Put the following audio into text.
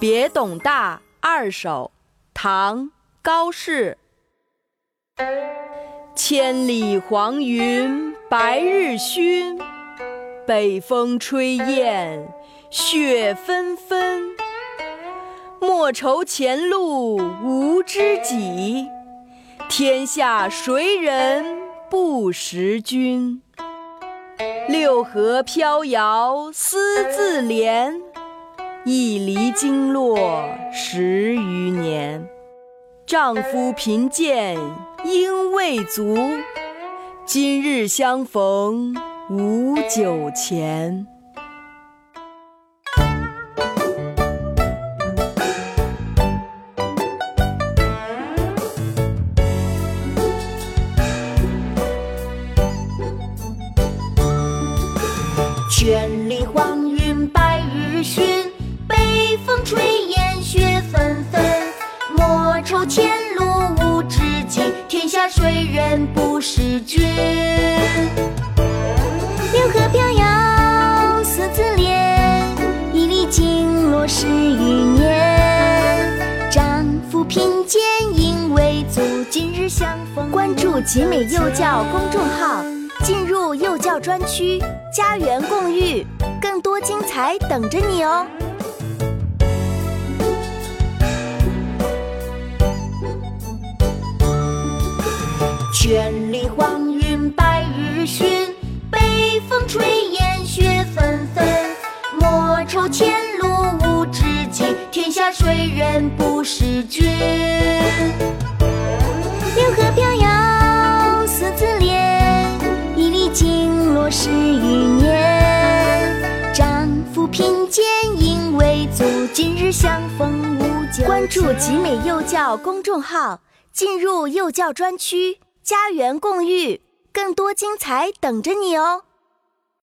别董大二首，唐·高适。千里黄云白日曛，北风吹雁雪纷纷。莫愁前路无知己，天下谁人不识君。六合飘摇思自怜，一离经络十余年。丈夫贫贱应未足，今日相逢无酒钱。千里黄云白日曛，北风吹雁雪纷纷。莫愁前路无知己，天下谁人不识君。六合飘摇思自怜，一离经络十余年。丈夫贫贱应未足，今日相逢。关注集美幼教公众号。进入幼教专区，家园共育，更多精彩等着你哦！千里黄云白日曛，北风吹雁雪纷纷。莫愁前路无知己，天下谁人不识君。六合飘摇思自怜，一离经落十余年。丈夫贫贱应未足，今日相逢无酒关注集美幼教公众号，进入幼教专区，家园共育，更多精彩等着你哦！